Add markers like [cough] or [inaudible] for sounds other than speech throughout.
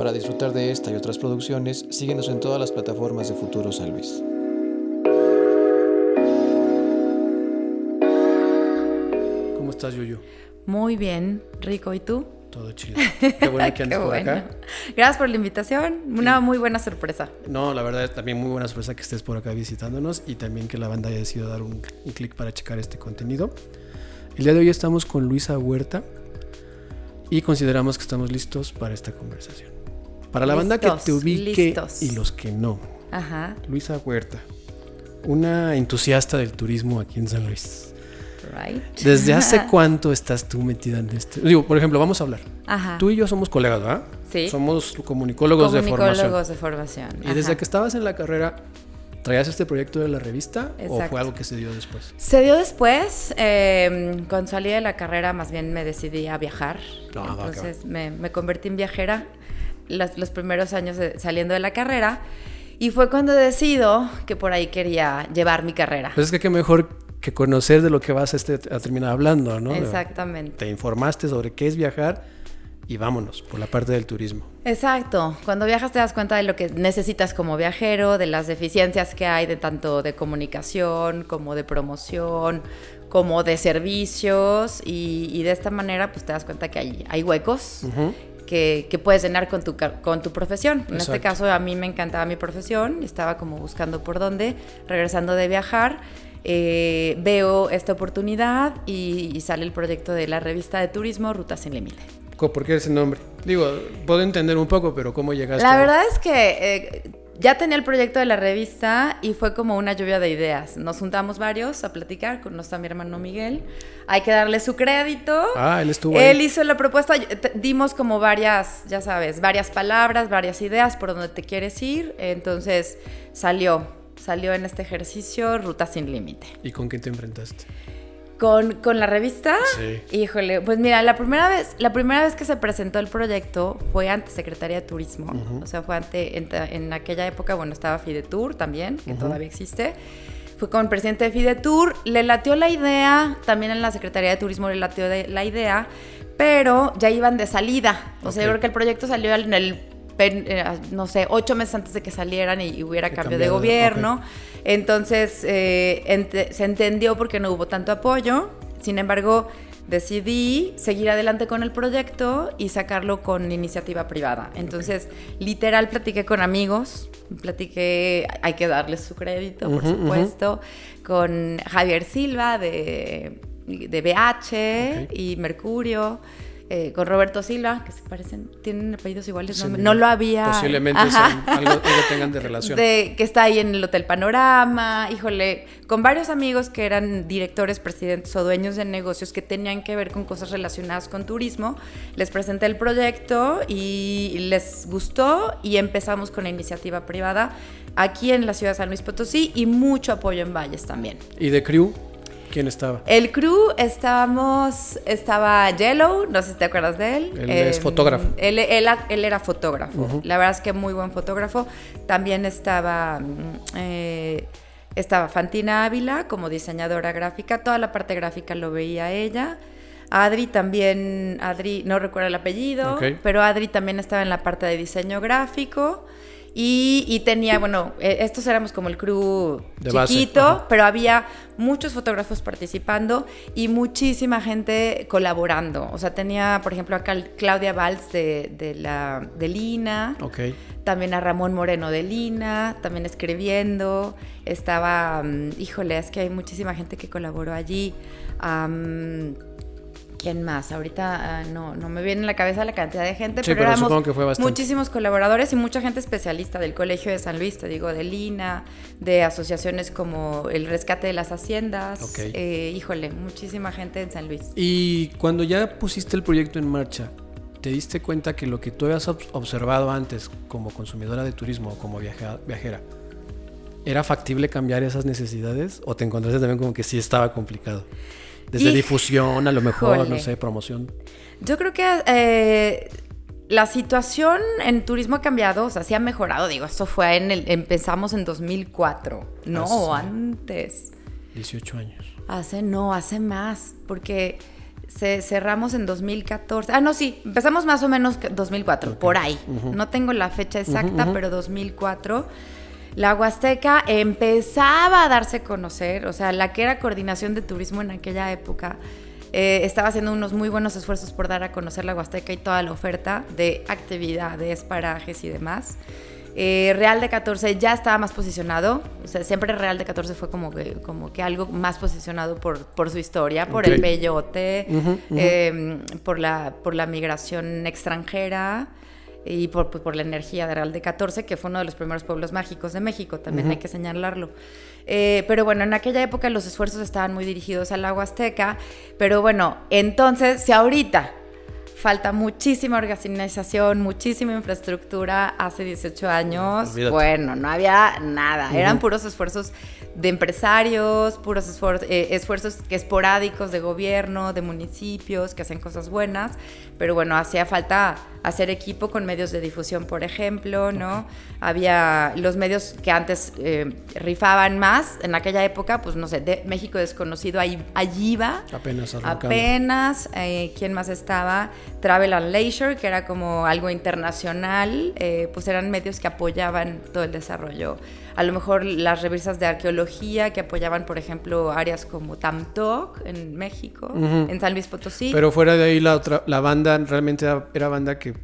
Para disfrutar de esta y otras producciones, síguenos en todas las plataformas de Futuro San Luis. ¿Cómo estás, Yuyu? Muy bien, rico. ¿Y tú? Todo chido. [laughs] Qué bueno que andes por acá. Gracias por la invitación. Una muy buena sorpresa. No, la verdad, también muy buena sorpresa que estés por acá visitándonos y también que la banda haya decidido dar un, clic para checar este contenido. El día de hoy estamos con Luisa Huerta y consideramos que estamos listos para esta conversación. Para la banda que te ubique y los que no. Ajá. Luisa Huerta, una entusiasta del turismo aquí en San Luis. ¿Desde hace [laughs] cuánto estás tú metida en este? Digo, por ejemplo, vamos a hablar. Ajá. Tú y yo somos colegas, ¿verdad? Sí. Somos comunicólogos, de formación. Comunicólogos de formación. Y desde que estabas en la carrera, ¿traías este proyecto de la revista o fue algo que se dio después? Se dio después. Eh, cuando salí de la carrera, más bien me decidí a viajar. Ah, Entonces me, me, convertí en viajera los, los primeros años saliendo de la carrera. Y fue cuando decido que por ahí quería llevar mi carrera. Pues es que qué mejor que conocer de lo que vas a, este, a terminar hablando, ¿no? Exactamente. Te informaste sobre qué es viajar y vámonos por la parte del turismo. Exacto. Cuando viajas te das cuenta de lo que necesitas como viajero, de las deficiencias que hay de tanto de comunicación como de promoción, como de servicios y, de esta manera pues te das cuenta que hay, hay huecos. Que, que, puedes llenar con tu, con tu profesión. En este caso a mí me encantaba mi profesión, estaba como buscando por dónde, regresando de viajar eh, veo esta oportunidad y, sale el proyecto de la revista de turismo Rutas sin Límite. ¿Por qué ese nombre? Digo, puedo entender un poco, pero ¿cómo llegaste? La verdad es que eh, ya tenía el proyecto de la revista y fue como una lluvia de ideas. Nos juntamos varios a platicar, con nuestro mi hermano Miguel. Hay que darle su crédito. Ah, él estuvo Él hizo la propuesta, dimos como varias, ya sabes, varias palabras, varias ideas por donde te quieres ir. Entonces salió salió en este ejercicio Ruta sin Límite. ¿Y con quién te enfrentaste? Con, la revista. Sí. Híjole, pues mira, la primera vez, la primera vez que se presentó el proyecto fue ante Secretaría de Turismo. O sea, fue ante, en, aquella época, bueno, estaba Fidetur también, que todavía existe. Fue con el presidente de Fidetur, le latió la idea, también en la Secretaría de Turismo le latió la idea, pero ya iban de salida. O sea, yo creo que el proyecto salió en el eh, no sé, ocho meses antes de que salieran y, hubiera cambio de gobierno. Entonces eh, se entendió porque no hubo tanto apoyo. Sin embargo, decidí seguir adelante con el proyecto y sacarlo con iniciativa privada. Entonces, literal, platiqué con amigos, platiqué, hay que darles su crédito, por supuesto, con Javier Silva de, de BH y Mercurio. Eh, con Roberto Silva, que se parecen, tienen apellidos iguales, no, lo había. Posiblemente algo, tengan de [laughs] relación. que está ahí en el Hotel Panorama, híjole, con varios amigos que eran directores, presidentes o dueños de negocios que tenían que ver con cosas relacionadas con turismo. Les presenté el proyecto y les gustó y empezamos con la iniciativa privada aquí en la ciudad de San Luis Potosí y mucho apoyo en Valles también. ¿Y de Crew? ¿Quién estaba? El crew estábamos, estaba Yellow, no sé si te acuerdas de él. Él es em, fotógrafo. Él, era fotógrafo. La verdad es que muy buen fotógrafo. También estaba, mm, eh, estaba Fantina Ávila como diseñadora gráfica. Toda la parte gráfica lo veía ella. Adri también, Adri, no recuerdo el apellido, pero Adri también estaba en la parte de diseño gráfico. Y, tenía, bueno, e, estos éramos como el crew chiquito, pero había muchos fotógrafos participando y muchísima gente colaborando. O sea, tenía, por ejemplo, acá Claudia Valls de, la, de Lina. También a Ramón Moreno de Lina, también escribiendo. Estaba, mm, híjole, es que hay muchísima gente que colaboró allí. ¿Quién más? Ahorita ah, no, no me viene en la cabeza la cantidad de gente, pero, éramos muchísimos colaboradores y mucha gente especialista del Colegio de San Luis, te digo, de Lina, de asociaciones como el Rescate de las Haciendas. Eh, híjole, muchísima gente en San Luis. Y cuando ya pusiste el proyecto en marcha, ¿te diste cuenta que lo que tú habías observado antes como consumidora de turismo o como viajera, ¿era factible cambiar esas necesidades o te encontraste también como que sí estaba complicado? Desde difusión, a lo mejor, no sé, promoción. Yo creo que eh, la situación en turismo ha cambiado, o sea, sí ha mejorado. Digo, esto fue en el. Empezamos en 2004, no, antes. 18 años. Hace, no, hace más, porque se, cerramos en 2014. Ah, no, sí, empezamos más o menos 2004, por ahí. No tengo la fecha exacta, pero 2004. La Huasteca empezaba a darse a conocer, o sea, la que era coordinación de turismo en aquella época, eh, estaba haciendo unos muy buenos esfuerzos por dar a conocer la Huasteca y toda la oferta de actividades, parajes y demás. Eh, Real de 14 ya estaba más posicionado, o sea, siempre Real de 14 fue como que, como que algo más posicionado por, por su historia, por el peyote, em, por, la, por la migración extranjera y por, pues, por, la energía de Real de 14, que fue uno de los primeros pueblos mágicos de México, también hay que señalarlo. Eh, pero bueno, en aquella época los esfuerzos estaban muy dirigidos al agua azteca, pero bueno, entonces, si ahorita falta muchísima organización, muchísima infraestructura. Hace 18 años, bueno, no había nada. Eran puros esfuerzos de empresarios, puros eh, esfuerzos esporádicos de gobierno, de municipios que hacen cosas buenas. Pero bueno, hacía falta hacer equipo con medios de difusión, por ejemplo, ¿no? Había los medios que antes eh, rifaban más en aquella época, pues no sé, de México desconocido, ahí, allí iba. Apenas Apenas. Eh, ¿Quién más estaba? Travel and Leisure, que era como algo internacional, eh, pues eran medios que apoyaban todo el desarrollo. A lo mejor las revistas de arqueología que apoyaban, por ejemplo, áreas como Tamtoc en México, en San Luis Potosí. Pero fuera de ahí la otra, la banda realmente era, banda que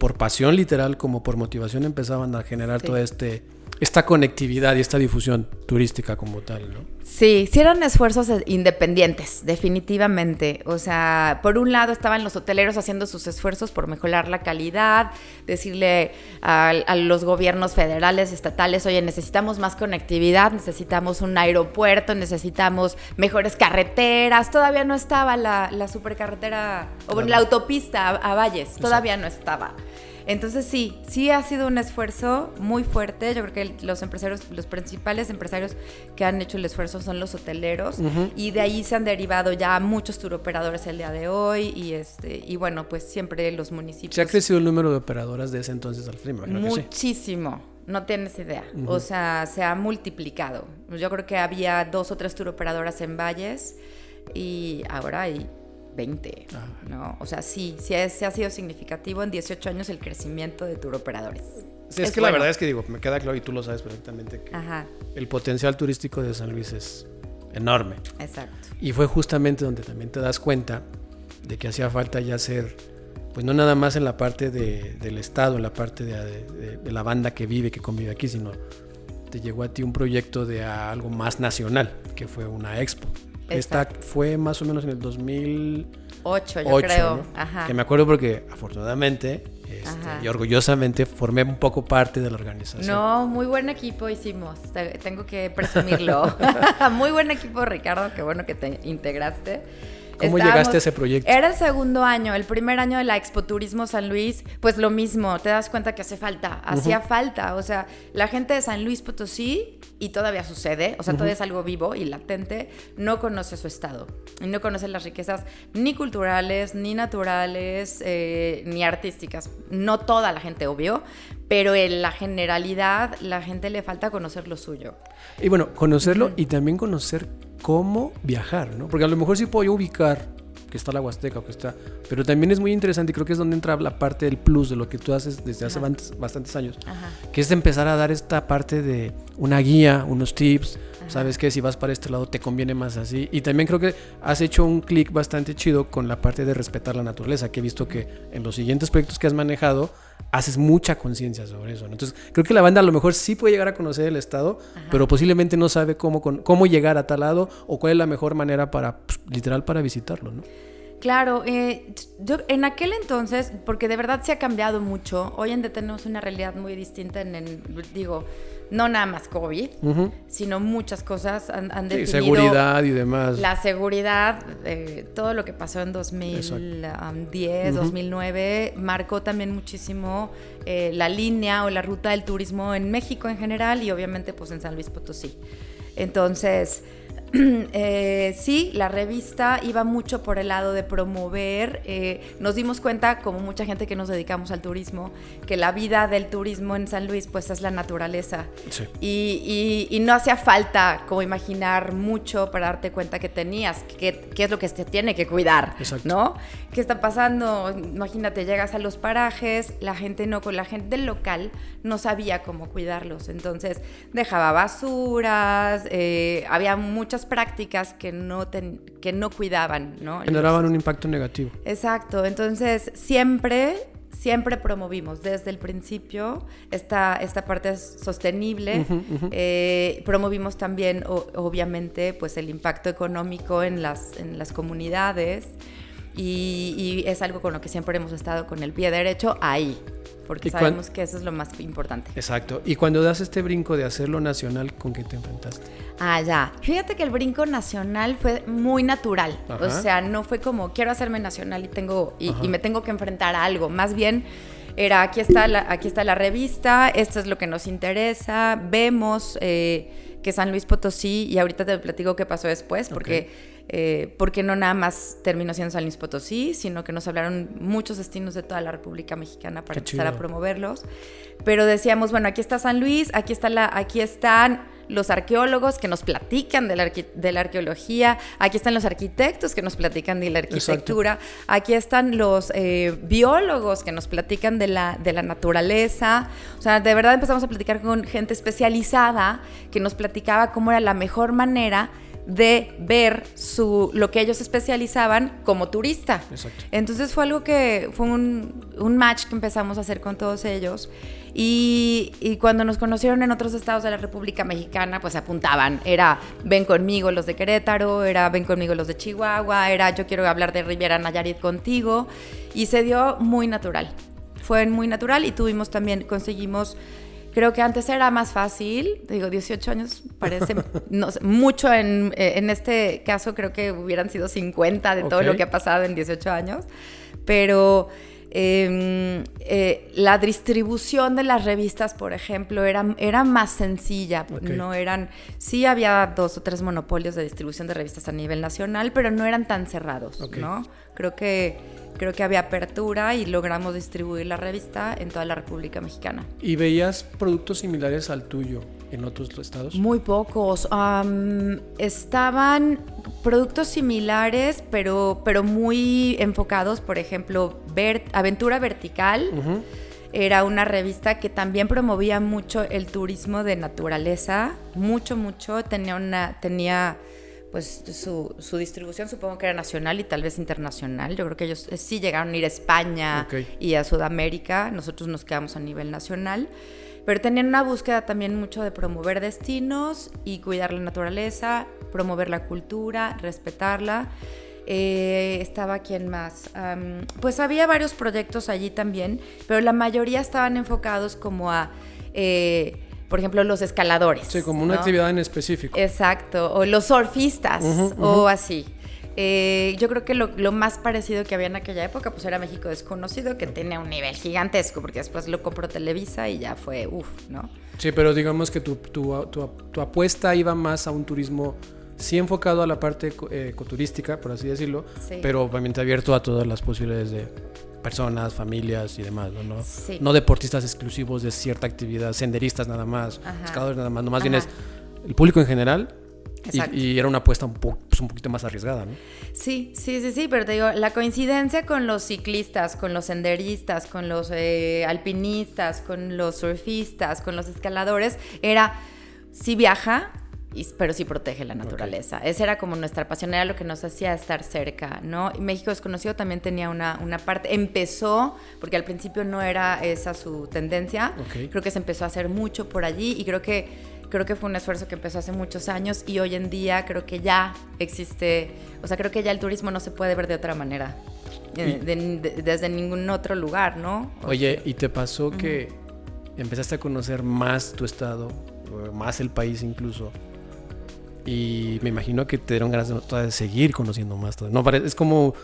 por pasión literal como por motivación empezaban a generar todo este esta conectividad y esta difusión turística como tal, ¿no? Sí, sí eran esfuerzos independientes, definitivamente. O sea, por un lado estaban los hoteleros haciendo sus esfuerzos por mejorar la calidad, decirle a, los gobiernos federales, estatales, oye, necesitamos más conectividad, necesitamos un aeropuerto, necesitamos mejores carreteras. Todavía no estaba la, supercarretera, o la autopista a, Valles, todavía no estaba. Entonces sí, sí ha sido un esfuerzo muy fuerte. Yo creo que los empresarios, los principales empresarios que han hecho el esfuerzo son los hoteleros y de ahí se han derivado ya muchos turoperadores el día de hoy y este y bueno, pues siempre los municipios. ¿Se ha crecido el número de operadoras de ese entonces al frima? Muchísimo. No tienes idea. O sea, se ha multiplicado. Yo creo que había dos o tres turoperadoras en Valles y ahora hay 20, ah. ¿no? O sea, sí, sí, ha sido significativo en 18 años el crecimiento de turoperadores. Sí, es, que la verdad es que digo, me queda claro y tú lo sabes perfectamente que el potencial turístico de San Luis es enorme. Exacto. Y fue justamente donde también te das cuenta de que hacía falta ya ser, pues no nada más en la parte del Estado, en la parte de, la banda que vive, que convive aquí, sino te llegó a ti un proyecto de algo más nacional, que fue una expo. Esta fue más o menos en el 2008, yo creo. Que me acuerdo porque afortunadamente este, y orgullosamente formé un poco parte de la organización. No, muy buen equipo hicimos, tengo que presumirlo. [laughs] [laughs] muy buen equipo, Ricardo, qué bueno que te integraste. ¿Cómo llegaste a ese proyecto? Era el segundo año, el primer año de la Expo Turismo San Luis, pues lo mismo, te das cuenta que hace falta, hacía falta, o sea, la gente de San Luis Potosí, y todavía sucede, o sea, todavía es algo vivo y latente, no conoce su estado, y no conoce las riquezas ni culturales, ni naturales, eh, ni artísticas, no toda la gente, obvio, pero en la generalidad la gente le falta conocer lo suyo. Y bueno, conocerlo y también conocer cómo viajar, ¿no? Porque a lo mejor sí puedo ubicar que está la Huasteca o que está, pero también es muy interesante y creo que es donde entra la parte del plus de lo que tú haces desde hace bastantes años, que es empezar a dar esta parte de una guía, unos tips, sabes que si vas para este lado te conviene más así y también creo que has hecho un clic bastante chido con la parte de respetar la naturaleza, que he visto que en los siguientes proyectos que has manejado haces mucha conciencia sobre eso. Entonces, creo que la banda a lo mejor sí puede llegar a conocer el estado, pero posiblemente no sabe cómo, cómo llegar a tal lado o cuál es la mejor manera para, pues, literal, para visitarlo, ¿no? Claro, eh, yo, en aquel entonces, porque de verdad se ha cambiado mucho, hoy en día tenemos una realidad muy distinta en, el, digo, no nada más COVID, sino muchas cosas han, han sí, seguridad y demás. La seguridad, eh, todo lo que pasó en 2010, 2009, marcó también muchísimo eh, la línea o la ruta del turismo en México en general y obviamente pues en San Luis Potosí. Entonces, [clears throat] eh, sí, la revista iba mucho por el lado de promover. Eh, nos dimos cuenta, como mucha gente que nos dedicamos al turismo, que la vida del turismo en San Luis pues es la naturaleza. Y, y, no hacía falta como imaginar mucho para darte cuenta que tenías, qué es lo que se tiene que cuidar, Exacto. ¿no? ¿Qué está pasando? Imagínate, llegas a los parajes, la gente no, con la gente del local no sabía cómo cuidarlos. Entonces dejaba basuras, eh, había muchas prácticas que no, que no cuidaban, ¿no? Generaban un impacto negativo. Exacto. Entonces siempre siempre promovimos desde el principio esta, esta parte sostenible. Eh, promovimos también, obviamente, pues el impacto económico en las, en las comunidades y, es algo con lo que siempre hemos estado con el pie derecho ahí, porque sabemos que eso es lo más importante. Exacto. Y cuando das este brinco de hacerlo nacional, ¿con qué te enfrentaste? Ah, ya. Fíjate que el brinco nacional fue muy natural. O sea, no fue como quiero hacerme nacional y tengo y, me tengo que enfrentar a algo. Más bien era aquí está la, aquí está la revista, esto es lo que nos interesa, vemos eh, que San Luis Potosí, y ahorita te platico qué pasó después, porque eh, porque no nada más terminó siendo San Luis Potosí, sino que nos hablaron muchos destinos de toda la República Mexicana para empezar a promoverlos. Pero decíamos, bueno, aquí está San Luis, aquí, está la, aquí están los arqueólogos que nos platican de la, de la, arqueología, aquí están los arquitectos que nos platican de la arquitectura, aquí están los eh, biólogos que nos platican de la, de la naturaleza. O sea, de verdad empezamos a platicar con gente especializada que nos platicaba cómo era la mejor manera de ver su, lo que ellos especializaban como turista. Entonces fue algo que fue un, un, match que empezamos a hacer con todos ellos. Y, y, cuando nos conocieron en otros estados de la República Mexicana, pues se apuntaban. Era ven conmigo los de Querétaro, era ven conmigo los de Chihuahua, era yo quiero hablar de Riviera Nayarit contigo. Y se dio muy natural. Fue muy natural y tuvimos también, conseguimos Creo que antes era más fácil, digo, 18 años parece [laughs] no mucho en, eh, en, este caso, creo que hubieran sido 50 de todo lo que ha pasado en 18 años, pero em, eh, la distribución de las revistas, por ejemplo, era, era más sencilla, no eran, sí había dos o tres monopolios de distribución de revistas a nivel nacional, pero no eran tan cerrados, ¿no? Creo que creo que había apertura y logramos distribuir la revista en toda la República Mexicana. ¿Y veías productos similares al tuyo en otros estados? Muy pocos. estaban productos similares, pero, pero muy enfocados, por ejemplo, Aventura Vertical. Era una revista que también promovía mucho el turismo de naturaleza, mucho, mucho. Tenía una, tenía pues su, su, distribución supongo que era nacional y tal vez internacional. Yo creo que ellos eh, sí llegaron a ir a España y a Sudamérica, nosotros nos quedamos a nivel nacional, pero tenían una búsqueda también mucho de promover destinos y cuidar la naturaleza, promover la cultura, respetarla. Eh, estaba quien más. pues había varios proyectos allí también, pero la mayoría estaban enfocados como a... Eh, por ejemplo, los escaladores. Sí, como una actividad en específico. Exacto, o los surfistas, o así. Eh, yo creo que lo, más parecido que había en aquella época, pues era México desconocido, que tenía un nivel gigantesco, porque después lo compró Televisa y ya fue, uff, ¿no? Sí, pero digamos que tu, tu, tu, apuesta iba más a un turismo sí enfocado a la parte eh, ecoturística, por así decirlo, pero obviamente abierto a todas las posibilidades de personas, familias y demás, ¿no? No, deportistas exclusivos de cierta actividad, senderistas nada más, pescadores nada más, no más bien es el público en general. Y, era una apuesta un, pues un poquito más arriesgada, ¿no? Sí, sí, sí, sí, pero te digo, la coincidencia con los ciclistas, con los senderistas, con los eh, alpinistas, con los surfistas, con los escaladores, era, si viaja, pero sí protege la naturaleza. Esa era como nuestra pasión, era lo que nos hacía estar cerca, ¿no? México Desconocido también tenía una, una parte, empezó, porque al principio no era esa su tendencia, creo que se empezó a hacer mucho por allí y creo que creo que fue un esfuerzo que empezó hace muchos años y hoy en día creo que ya existe, o sea, creo que ya el turismo no se puede ver de otra manera, eh, desde ningún otro lugar, ¿no? Oye, ¿y te pasó que empezaste a conocer más tu estado, más el país incluso? Y me imagino que te dieron ganas de, seguir conociendo más. No, es como,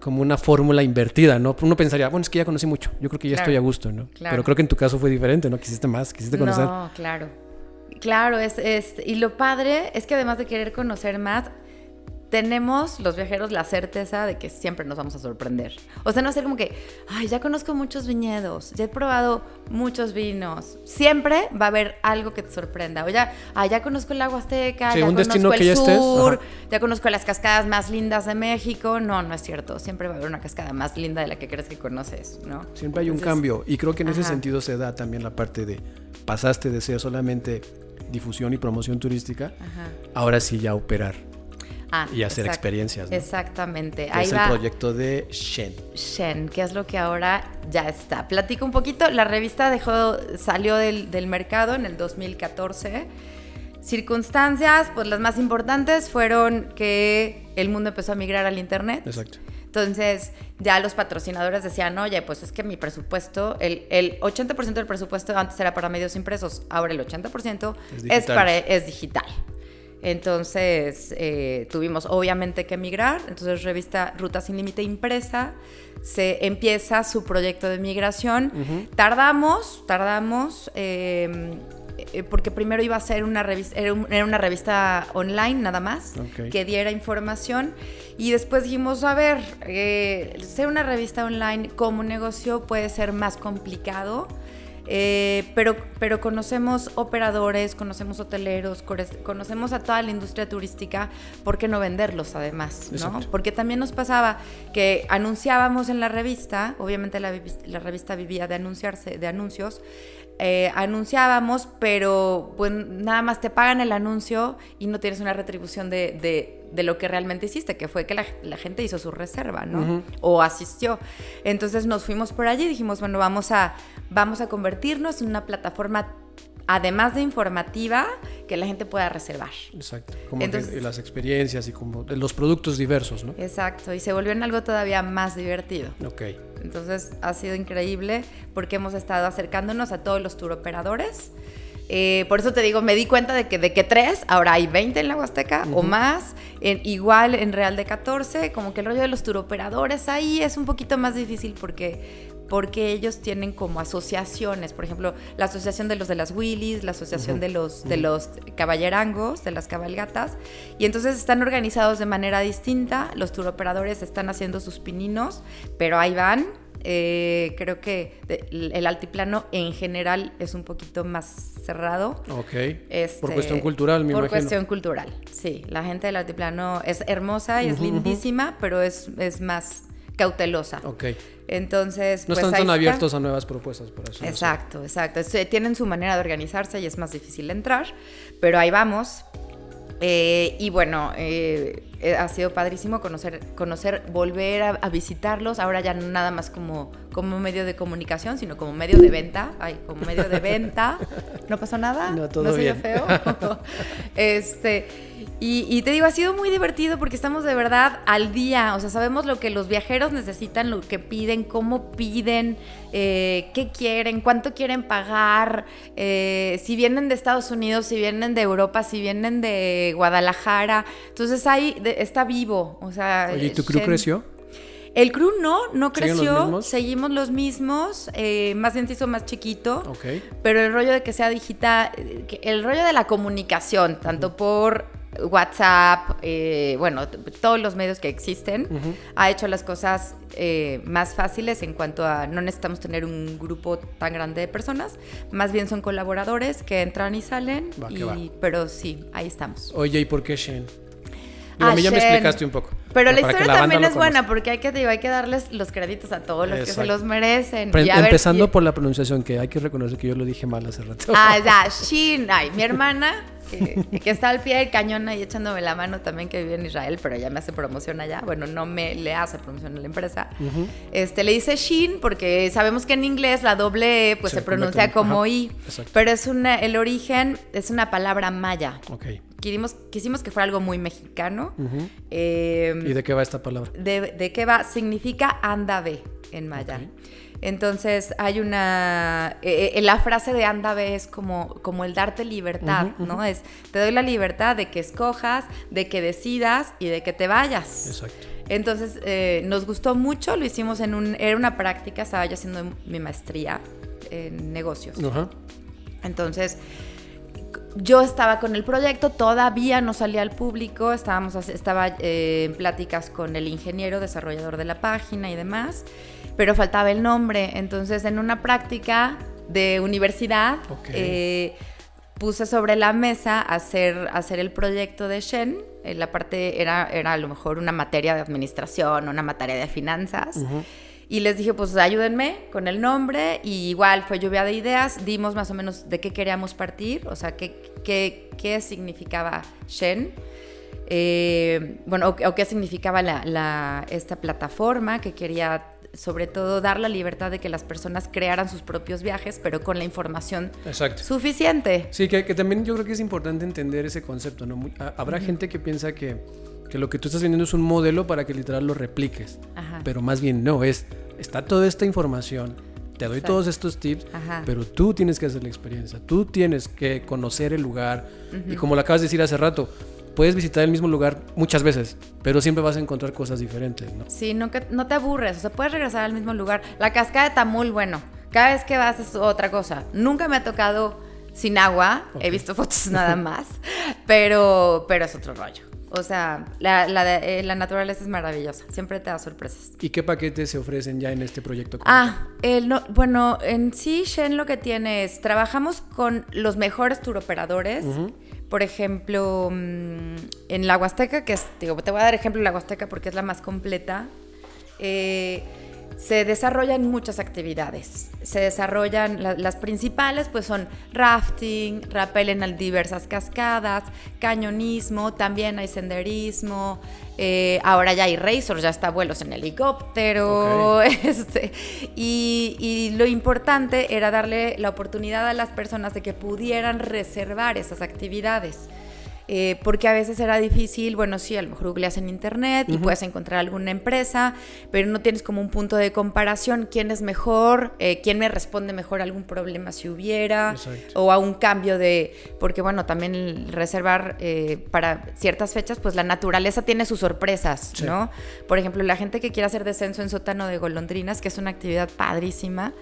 como una fórmula invertida, ¿no? Uno pensaría, bueno, es que ya conocí mucho, yo creo que ya estoy a gusto, ¿no? Pero creo que en tu caso fue diferente, ¿no? Quisiste más, quisiste conocer. No, claro. Claro, es, es, y lo padre es que además de querer conocer más, tenemos los viajeros la certeza de que siempre nos vamos a sorprender. O sea, no ser como que, ay, ya conozco muchos viñedos, ya he probado muchos vinos. Siempre va a haber algo que te sorprenda. O ya, ay, ya conozco el agua azteca, ya conozco el sur, ya, conozco las cascadas más lindas de México. No, no es cierto. Siempre va a haber una cascada más linda de la que crees que conoces, ¿no? Siempre hay un cambio. Y creo que en ese sentido se da también la parte de pasaste de ser solamente difusión y promoción turística, ahora sí ya operar Ah, y hacer experiencias. Exactamente. es el proyecto de Shen. Shen, que es lo que ahora ya está. Platico un poquito. La revista dejó, salió del, del mercado en el 2014. Circunstancias, pues las más importantes fueron que el mundo empezó a migrar al Internet. Exacto. Entonces, ya los patrocinadores decían, oye, pues es que mi presupuesto, el, el 80% del presupuesto antes era para medios impresos, ahora el 80% es, para, es digital. Entonces eh, tuvimos obviamente que emigrar, entonces revista Ruta Sin Límite impresa, se empieza su proyecto de migración. Tardamos, tardamos, em, eh, porque primero iba a ser una revista, era, una revista online nada más, que diera información, y después dijimos, a ver, eh, ser una revista online como negocio puede ser más complicado eh, pero, pero conocemos operadores, conocemos hoteleros, conocemos a toda la industria turística, ¿por qué no venderlos además? ¿no? Porque también nos pasaba que anunciábamos en la revista, obviamente la, revista vivía de anunciarse, de anuncios, eh, anunciábamos, pero pues nada más te pagan el anuncio y no tienes una retribución de, lo que realmente hiciste, que fue que la, gente hizo su reserva, ¿no? O asistió. Entonces nos fuimos por allí y dijimos, bueno, vamos a, vamos a convertirnos en una plataforma además de informativa, que la gente pueda reservar. Exacto, como las experiencias y como los productos diversos, ¿no? Exacto, y se volvió en algo todavía más divertido. Ok. Entonces ha sido increíble porque hemos estado acercándonos a todos los turoperadores. Eh, por eso te digo, me di cuenta de que de que tres, ahora hay 20 en la Huasteca o más, en, igual en Real de 14, como que el rollo de los turoperadores ahí es un poquito más difícil porque porque ellos tienen como asociaciones, por ejemplo, la asociación de los de las Willys, la asociación de los de los caballerangos, de las cabalgatas, y entonces están organizados de manera distinta, los turoperadores están haciendo sus pininos, pero ahí van. Eh, creo que el altiplano en general es un poquito más cerrado. Ok. Este, por cuestión cultural, me Por cuestión cultural, sí. La gente del altiplano es hermosa y es lindísima, pero es, es más cautelosa. Ok. Entonces. No pues están tan abiertos a nuevas propuestas, por eso. Exacto, exacto. tienen su manera de organizarse y es más difícil entrar, pero ahí vamos. Eh, y bueno, eh, ha sido padrísimo conocer, conocer volver a, visitarlos, ahora ya nada más como, como medio de comunicación, sino como medio de venta, ay, como medio de venta. ¿No pasó nada? No, todo ¿No bien. feo? [laughs] este, y, te digo, ha sido muy divertido porque estamos de verdad al día, o sea, sabemos lo que los viajeros necesitan, lo que piden, cómo piden, eh, qué quieren, cuánto quieren pagar, eh, si vienen de Estados Unidos, si vienen de Europa, si vienen de Guadalajara. Entonces ahí está vivo, o sea... ¿y tu crew creció? El crew no, no creció, seguimos los mismos, eh, más bien se hizo más chiquito, okay. pero el rollo de que sea digital, el rollo de la comunicación, tanto por WhatsApp, eh, bueno, todos los medios que existen, ha hecho las cosas eh, más fáciles en cuanto a no necesitamos tener un grupo tan grande de personas, más bien son colaboradores que entran y salen, pero sí, ahí estamos. Oye, ¿y por qué Shen? A mí ya me explicaste un poco. Pero, la historia también es buena porque hay que, hay que darles los créditos a todos los que se los merecen. empezando por la pronunciación, que hay que reconocer que yo lo dije mal hace rato. Ah, [laughs] ya, Shin. Ay, mi hermana que, está al pie del cañón ahí echándome la mano también que vive en Israel, pero ella me hace promoción allá. Bueno, no me le hace promoción a la empresa. este, le dice Shin porque sabemos que en inglés la doble E pues se, pronuncia como I. Pero es una, el origen es una palabra maya. Ok. Quisimos, quisimos que fuera algo muy mexicano. Em, ¿Y de qué va esta palabra? De, qué va? Significa anda ve en maya. Entonces hay una, eh, la frase de anda ve es como, como el darte libertad, ¿no? Es, te doy la libertad de que escojas, de que decidas y de que te vayas. Exacto. Entonces eh, nos gustó mucho, lo hicimos en un, era una práctica, estaba yo haciendo mi maestría en negocios. Entonces yo estaba con el proyecto, todavía no salía al público, estábamos, estaba eh, en pláticas con el ingeniero desarrollador de la página y demás, pero faltaba el nombre. Entonces, en una práctica de universidad, eh, puse sobre la mesa hacer, hacer el proyecto de Shen. Eh, la parte era, era a lo mejor una materia de administración, una materia de finanzas. Y les dije, pues ayúdenme con el nombre. Y igual fue lluvia de ideas. Dimos más o menos de qué queríamos partir, o sea, qué, qué, qué significaba Shen. Eh, bueno, o, qué significaba la, esta plataforma que quería sobre todo dar la libertad de que las personas crearan sus propios viajes, pero con la información suficiente. Sí, que, también yo creo que es importante entender ese concepto, ¿no? Habrá gente que piensa que, que, lo que tú estás vendiendo es un modelo para que literal lo repliques, pero más bien no, es, está toda esta información, te doy todos estos tips, pero tú tienes que hacer la experiencia, tú tienes que conocer el lugar, y como lo acabas de decir hace rato, puedes visitar el mismo lugar muchas veces, pero siempre vas a encontrar cosas diferentes, ¿no? Sí, no, que, no te aburres, o sea, puedes regresar al mismo lugar. La cascada de Tamul, bueno, cada vez que vas es otra cosa. Nunca me ha tocado sin agua, he visto fotos [laughs] nada más, pero, pero es otro rollo. O sea, la, la, eh, la, naturaleza es maravillosa, siempre te da sorpresas. ¿Y qué paquetes se ofrecen ya en este proyecto? Ah, el no, bueno, en sí Shen lo que tiene es, trabajamos con los mejores turoperadores. operadores por ejemplo, mm, en la Huasteca, que es, digo, te voy a dar ejemplo de la Huasteca porque es la más completa, eh, se desarrollan muchas actividades. Se desarrollan, las principales pues son rafting, rappel en diversas cascadas, cañonismo, también hay senderismo, eh, ahora ya hay racers, ya está vuelos en helicóptero. [laughs] Este, y, y, lo importante era darle la oportunidad a las personas de que pudieran reservar esas actividades. Eh, porque a veces era difícil, bueno, sí, a lo mejor googleas en internet y puedes encontrar alguna empresa, pero no tienes como un punto de comparación, quién es mejor, eh, quién me responde mejor a algún problema si hubiera, o a un cambio de, porque bueno, también reservar eh, para ciertas fechas, pues la naturaleza tiene sus sorpresas, ¿no? Por ejemplo, la gente que quiere hacer descenso en sótano de golondrinas, que es una actividad padrísima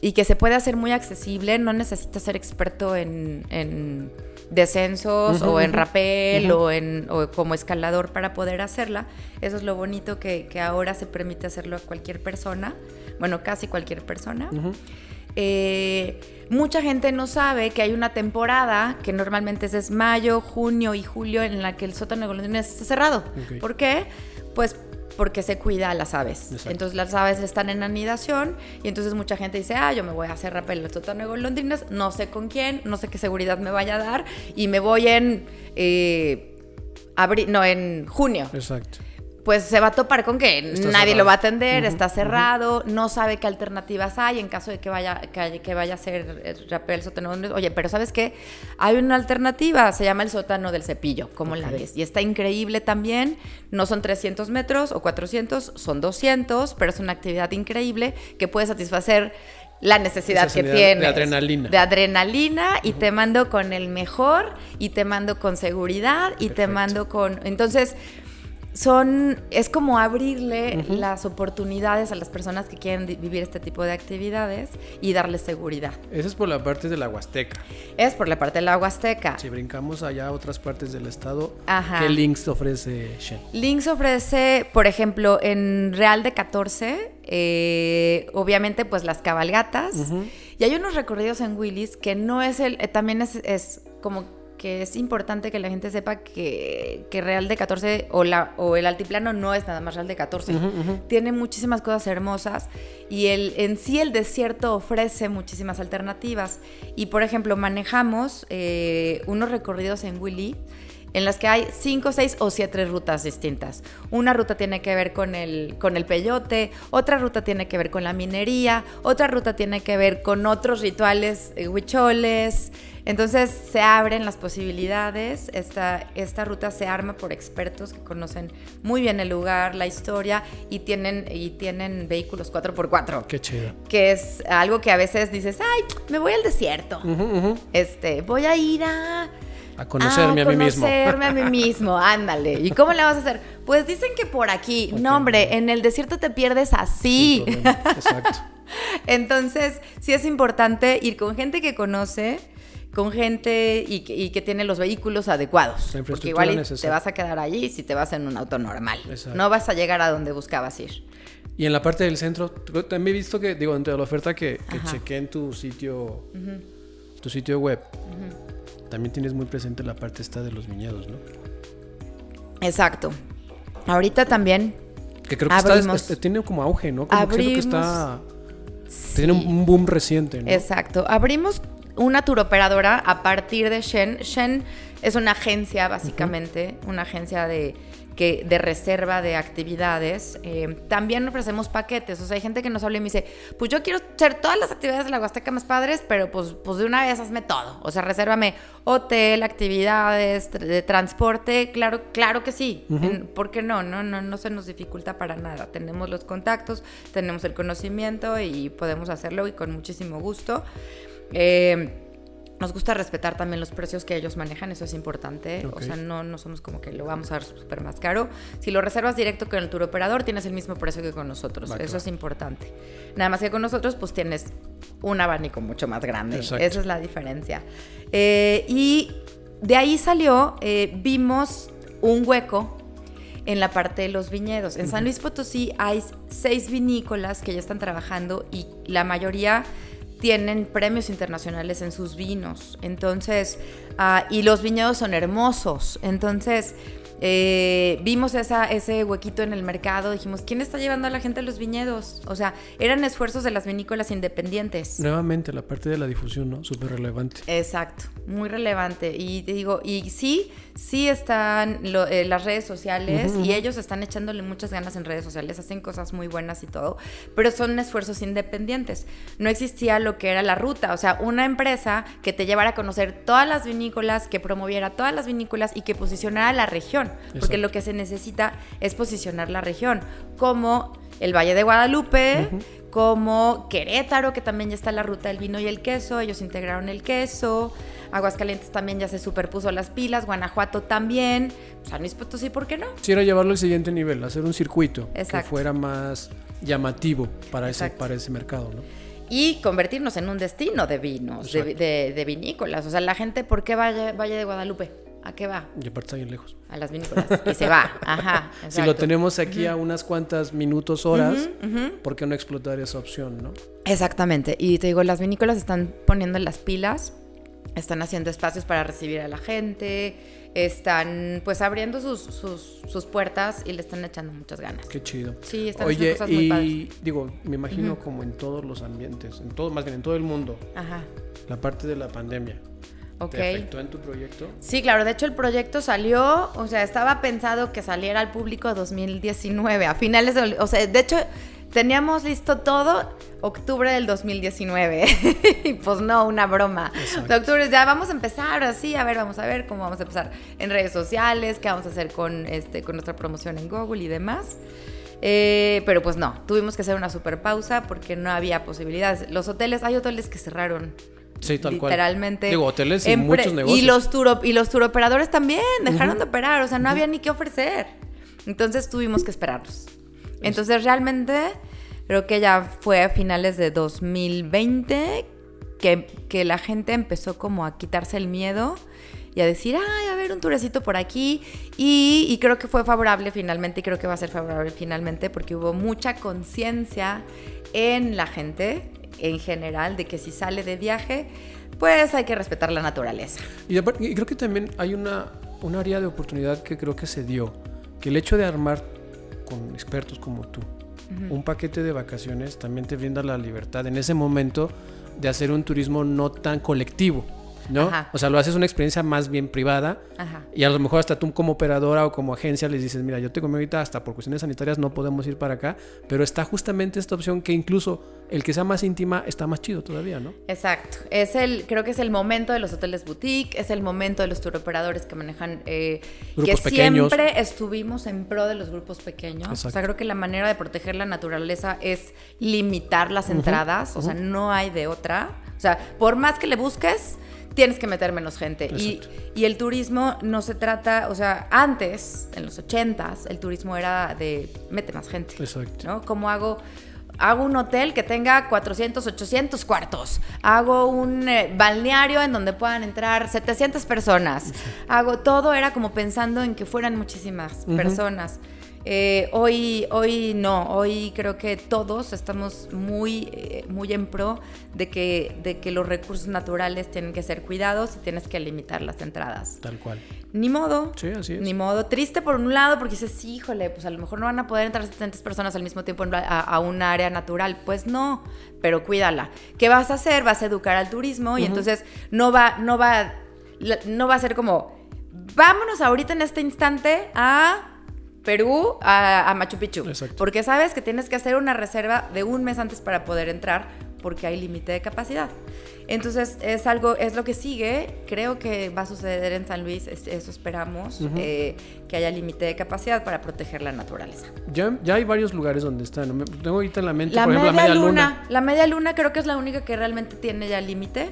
y que se puede hacer muy accesible, no necesitas ser experto en descensos o en rapel o, en, como escalador para poder hacerla. Eso es lo bonito que, ahora se permite hacerlo a cualquier persona, bueno, casi cualquier persona. Eh, mucha gente no sabe que hay una temporada que normalmente es mayo, junio y julio en la que el sótano de golondrinas está cerrado. ¿Por qué? Pues porque se cuida a las aves. Entonces las aves están en anidación y entonces mucha gente dice, ah, yo me voy a hacer rapel de golondrinas, no sé con quién, no sé qué seguridad me vaya a dar y me voy en... Eh, abril, no, en junio. Exacto pues se va a topar con que nadie lo va a atender, está cerrado, no sabe qué alternativas hay en caso de que vaya, que, vaya a ser el rapel sótano. Oye, pero ¿sabes qué? Hay una alternativa, se llama el sótano del cepillo, como la ves. Y está increíble también, no son 300 metros o 400, son 200, pero es una actividad increíble que puede satisfacer la necesidad que tienes. De adrenalina. De adrenalina y te mando con el mejor y te mando con seguridad y te mando con... Entonces son, es como abrirle las oportunidades a las personas que quieren vivir este tipo de actividades y darles seguridad. Esa es por la parte de la Huasteca. Es por la parte de la Huasteca. Si brincamos allá a otras partes del estado, ¿qué links ofrece Shen? Links ofrece, por ejemplo, en Real de 14, eh, obviamente pues las cabalgatas. Y hay unos recorridos en Willis que no es el, eh, también es, es como que es importante que la gente sepa que, Real de 14 o, la, o el altiplano no es nada más Real de 14. Tiene muchísimas cosas hermosas y el, en sí el desierto ofrece muchísimas alternativas. Y por ejemplo, manejamos eh, unos recorridos en Willy en las que hay cinco, seis o siete rutas distintas. Una ruta tiene que ver con el, con el peyote, otra ruta tiene que ver con la minería, otra ruta tiene que ver con otros rituales eh, huicholes. Entonces se abren las posibilidades, esta, esta ruta se arma por expertos que conocen muy bien el lugar, la historia y tienen, y tienen vehículos 4x4. Qué chido. Que es algo que a veces dices, ay, me voy al desierto. Este, voy a ir a a conocerme a, mí mismo. A conocerme a mí mismo, [laughs] ándale. ¿Y cómo le vas a hacer? Pues dicen que por aquí. No, hombre, en el desierto te pierdes así. Exacto. [laughs] Entonces, sí es importante ir con gente que conoce, con gente y que, tiene los vehículos adecuados. Porque igual te vas a quedar allí si te vas en un auto normal. No vas a llegar a donde buscabas ir. Y en la parte del centro, también he visto que, digo, entre la oferta que, chequé en tu sitio, tu sitio web, también tienes muy presente la parte esta de los viñedos, ¿no? Exacto. Ahorita también. Que creo que está, tiene como auge, ¿no? Como que que está. Tiene un boom reciente, ¿no? Exacto. Abrimos una turoperadora a partir de Shen. Shen es una agencia, básicamente, una agencia de que de reserva de actividades. Eh, también ofrecemos paquetes. O sea, hay gente que nos habla y me dice, pues yo quiero hacer todas las actividades de la Huasteca más padres, pero pues, pues de una vez hazme todo. O sea, resérvame hotel, actividades, de transporte. Claro, claro que sí. ¿Por qué no? No, no? no se nos dificulta para nada. Tenemos los contactos, tenemos el conocimiento y podemos hacerlo y con muchísimo gusto. Eh, nos gusta respetar también los precios que ellos manejan, eso es importante. O sea, no, no somos como que lo vamos a dar súper más caro. Si lo reservas directo con el tour operador, tienes el mismo precio que con nosotros. eso es importante. Nada más que con nosotros, pues tienes un abanico mucho más grande. Esa es la diferencia. Eh, y de ahí salió, eh, vimos un hueco en la parte de los viñedos. En San Luis Potosí hay seis vinícolas que ya están trabajando y la mayoría tienen premios internacionales en sus vinos. Entonces, ah, y los viñedos son hermosos. Entonces, eh, vimos esa, ese huequito en el mercado, dijimos, ¿quién está llevando a la gente a los viñedos? O sea, eran esfuerzos de las vinícolas independientes. Nuevamente, la parte de la difusión, ¿no? Súper relevante. Exacto, muy relevante. Y te digo, y sí, sí están eh, las redes sociales y ellos están echándole muchas ganas en redes sociales, hacen cosas muy buenas y todo, pero son esfuerzos independientes. No existía lo que era la ruta, o sea, una empresa que te llevara a conocer todas las vinícolas, que promoviera todas las vinícolas y que posicionara la región, porque lo que se necesita es posicionar la región, como el Valle de Guadalupe, como Querétaro, que también ya está la ruta del vino y el queso, ellos integraron el queso, Aguascalientes también ya se superpuso las pilas, Guanajuato también, San Luis Potosí, ¿por qué no? Quisiera llevarlo al siguiente nivel, hacer un circuito que fuera más llamativo para ese, para ese mercado, ¿no? y convertirnos en un destino de vinos, de, vinícolas. O sea, la gente, ¿por qué vaya, vaya de Guadalupe? ¿A qué va? Y aparte está bien lejos. A las vinícolas. Y se va. [laughs] Ajá. Si lo tenemos aquí a unas cuantas minutos, horas, ¿por qué no explotar esa opción, no? Exactamente. Y te digo, las vinícolas están poniendo las pilas, están haciendo espacios para recibir a la gente, están pues abriendo sus, sus, puertas y le están echando muchas ganas. Qué chido. Sí, están haciendo cosas muy y digo, me imagino como en todos los ambientes, en todo, más bien en todo el mundo, Ajá. la parte de la pandemia ¿Te afectó en tu proyecto? Sí, claro. De hecho, el proyecto salió, o sea, estaba pensado que saliera al público 2019, a finales de... O sea, de hecho, teníamos listo todo octubre del 2019. [laughs] y pues no, una broma. De octubre ya vamos a empezar así, a ver, vamos a ver cómo vamos a empezar en redes sociales, qué vamos a hacer con, este, con nuestra promoción en Google y demás. Eh, pero pues no, tuvimos que hacer una super pausa porque no había posibilidades. Los hoteles, hay hoteles que cerraron. Sí, tal literalmente. Digo, hoteles y muchos negocios. Y los, turo, y los turoperadores también dejaron de operar, o sea, no había ni qué ofrecer. Entonces tuvimos que esperarlos. Entonces realmente creo que ya fue a finales de 2020 que, que la gente empezó como a quitarse el miedo y a decir, ay, a ver, un turecito por aquí. Y, y, creo que fue favorable finalmente y creo que va a ser favorable finalmente porque hubo mucha conciencia en la gente en general de que si sale de viaje, pues hay que respetar la naturaleza. Y, creo que también hay una, un área de oportunidad que creo que se dio, que el hecho de armar con expertos como tú un paquete de vacaciones también te brinda la libertad en ese momento de hacer un turismo no tan colectivo. ¿No? O sea, lo haces una experiencia más bien privada y a lo mejor hasta tú como operadora o como agencia les dices, mira, yo tengo ahorita hasta por cuestiones sanitarias no podemos ir para acá, pero está justamente esta opción que incluso el que sea más íntima está más chido todavía, ¿no? Exacto. Es el, creo que es el momento de los hoteles boutique, es el momento de los turoperadores que manejan, eh, grupos que pequeños. siempre estuvimos en pro de los grupos pequeños. O sea, creo que la manera de proteger la naturaleza es limitar las entradas, o sea, no hay de otra. O sea, por más que le busques, tienes que meter menos gente. Y, y, el turismo no se trata, o sea, antes, en los ochentas, el turismo era de mete más gente. Exacto. ¿no? ¿Cómo hago? hago un hotel que tenga 400, 800 cuartos. Hago un eh, balneario en donde puedan entrar 700 personas. Hago todo, era como pensando en que fueran muchísimas personas. Eh, hoy, hoy no, hoy creo que todos estamos muy, eh, muy en pro de que, de que los recursos naturales tienen que ser cuidados y tienes que limitar las entradas. Tal cual. Ni modo. Sí, así es. Ni modo. Triste por un lado porque dices, híjole, pues a lo mejor no van a poder entrar 700 personas al mismo tiempo a, a un área natural. Pues no, pero cuídala. ¿Qué vas a hacer? Vas a educar al turismo y entonces no va, no va, no va a ser como, vámonos ahorita en este instante a Perú a, Machu Picchu. Porque sabes que tienes que hacer una reserva de un mes antes para poder entrar porque hay límite de capacidad. Entonces es algo, es lo que sigue. Creo que va a suceder en San Luis, eso esperamos, eh, que haya límite de capacidad para proteger la naturaleza. Ya, ya hay varios lugares donde están. Tengo ahorita en la mente, la por ejemplo, media la media luna. La media luna creo que es la única que realmente tiene ya límite.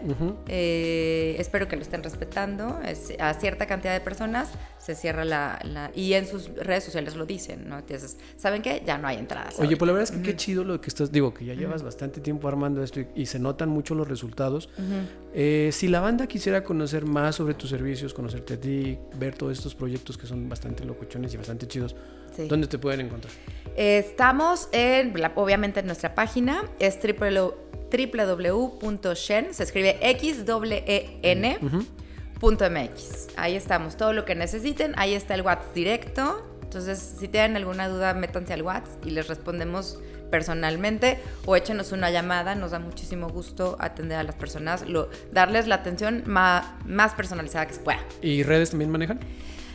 Eh, espero que lo estén respetando. a cierta cantidad de personas se cierra la, Y en sus redes sociales lo dicen, ¿no? Entonces, ¿saben qué? Ya no hay entradas. Oye, pues la verdad es que qué chido lo que estás... Digo, que ya llevas bastante tiempo armando esto y se notan mucho los resultados eh, si la banda quisiera conocer más sobre tus servicios, conocerte a ti, ver todos estos proyectos que son bastante locuchones y bastante chidos, ¿dónde te pueden encontrar? estamos en, obviamente en nuestra página, es www.shen, se escribe x e .mx. Ahí estamos, todo lo que necesiten, ahí está el WhatsApp directo. Entonces, si tienen alguna duda, métanse al WhatsApp y les respondemos personalmente o échenos una llamada, nos da muchísimo gusto atender a las personas, darles la atención más, más personalizada que se pueda. ¿Y redes también manejan?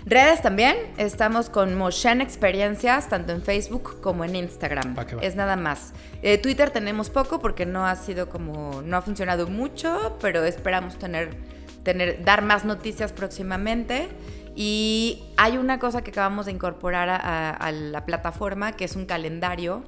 Redes también, estamos con Motion Experiencias, tanto en Facebook como en Instagram. Es nada más. Eh, Twitter tenemos poco porque no ha sido como, no ha funcionado mucho, pero esperamos tener, tener, dar más noticias próximamente. Y hay una cosa que acabamos de incorporar a, la plataforma, que es un calendario.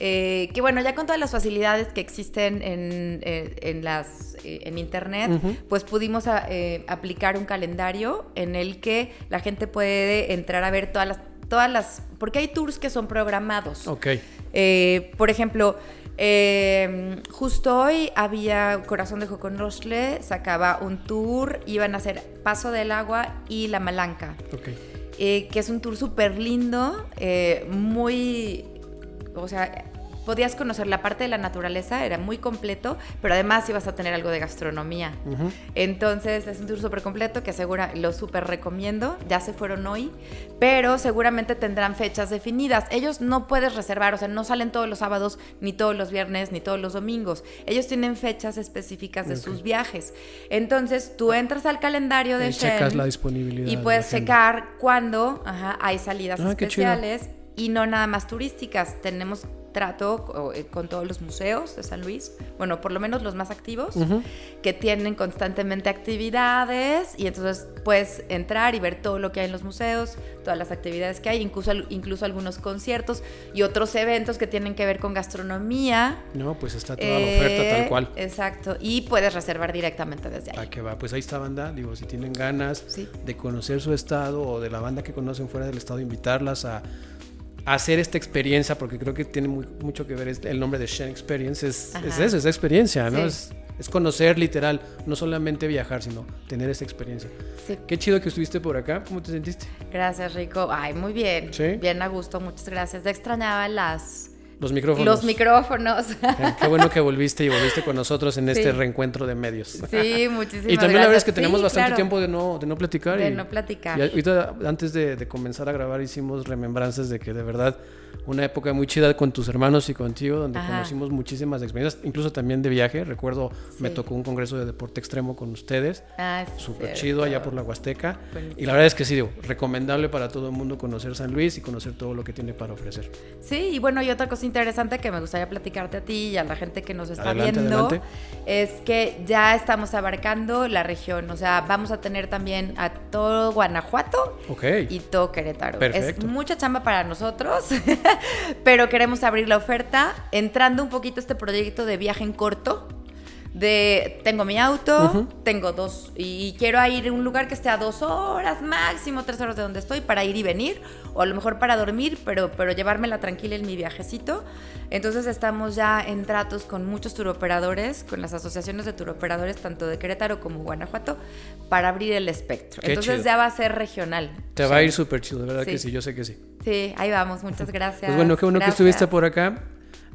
Eh, que bueno, ya con todas las facilidades que existen en, eh, las, eh, en internet, pues pudimos aplicar un calendario en el que la gente puede entrar a ver todas las, todas las, porque hay tours que son programados. Ok. por ejemplo, justo hoy había Corazón de Joconrosle, sacaba un tour, iban a hacer Paso del Agua y La Malanca. Ok. que es un tour súper lindo, muy o sea, podías conocer la parte de la naturaleza, era muy completo, pero además ibas a tener algo de gastronomía. Entonces es un tour súper completo que asegura, lo súper recomiendo, ya se fueron hoy, pero seguramente tendrán fechas definidas. Ellos no puedes reservar, o sea, no salen todos los sábados, ni todos los viernes, ni todos los domingos. Ellos tienen fechas específicas de sus viajes. Entonces tú entras al calendario de y checas la disponibilidad. Y puedes checar cuándo hay salidas ah, especiales y no nada más turísticas. Tenemos trato eh, con todos los museos de San Luis, bueno, por lo menos los más activos, que tienen constantemente actividades y entonces puedes entrar y ver todo lo que hay en los museos, todas las actividades que hay, incluso, incluso algunos conciertos y otros eventos que tienen que ver con gastronomía. No, pues está toda la oferta tal eh, cual. Exacto, y puedes reservar directamente desde ahí. ¿A qué va? Pues ahí está banda, digo, si tienen ganas de conocer su estado o de la banda que conocen fuera del estado, invitarlas a hacer esta experiencia, porque creo que tiene mucho que ver el nombre de Shen Experience, es, es eso, es experiencia, ¿no? Es, es, conocer literal, no solamente viajar, sino tener esa experiencia. Sí. Qué chido que estuviste por acá, ¿cómo te sentiste? Gracias, Rico. Ay, muy bien. Bien a gusto, muchas gracias. Te extrañaba las los micrófonos. Los micrófonos. Qué bueno que volviste y volviste con nosotros en este reencuentro de medios. Sí, muchísimas Y también la verdad es que tenemos bastante tiempo de no, de no platicar. De no platicar. Y ahorita, antes de, de, comenzar a grabar, hicimos remembranzas de que de verdad una época muy chida con tus hermanos y contigo, donde conocimos muchísimas experiencias, incluso también de viaje. Recuerdo, me tocó un congreso de deporte extremo con ustedes. Ah, Súper chido allá por la Huasteca. Y la verdad es que sí, digo, recomendable para todo el mundo conocer San Luis y conocer todo lo que tiene para ofrecer. Sí, y bueno, y otra cosa interesante que me gustaría platicarte a ti y a la gente que nos está viendo es que ya estamos abarcando la región. O sea, vamos a tener también a todo Guanajuato y todo Querétaro. Es mucha chamba para nosotros. [laughs] [laughs] pero queremos abrir la oferta entrando un poquito a este proyecto de viaje en corto de tengo mi auto, tengo dos y quiero ir a un lugar que esté a dos horas máximo, tres horas de donde estoy para ir y venir, o a lo mejor para dormir, pero, pero llevármela tranquila en mi viajecito. Entonces estamos ya en tratos con muchos turoperadores, con las asociaciones de turoperadores, tanto de Querétaro como Guanajuato, para abrir el espectro. Entonces ya va a ser regional. Te va a ir súper chido, de verdad que sí, yo sé que sí. Sí, ahí vamos, muchas gracias. Pues bueno, qué bueno que estuviste por acá.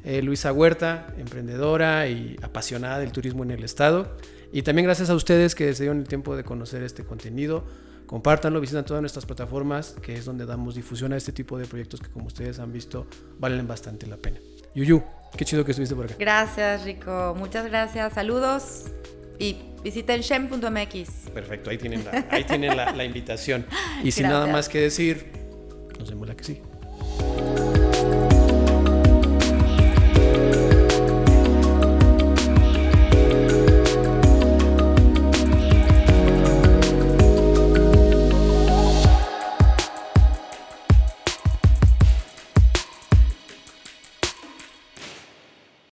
Eh, Luisa Huerta, emprendedora y apasionada del turismo en el estado. Y también gracias a ustedes que se dieron el tiempo de conocer este contenido. Compártanlo, visitan todas nuestras plataformas, que es donde damos difusión a este tipo de proyectos que como ustedes han visto valen bastante la pena. Yuyu, qué chido que estuviste por acá. Gracias, Rico. Muchas gracias. Saludos y visiten shem.mx. Perfecto, ahí tienen la, ahí tienen la, invitación. [laughs] Y sin nada más que decir, nos vemos la que sigue.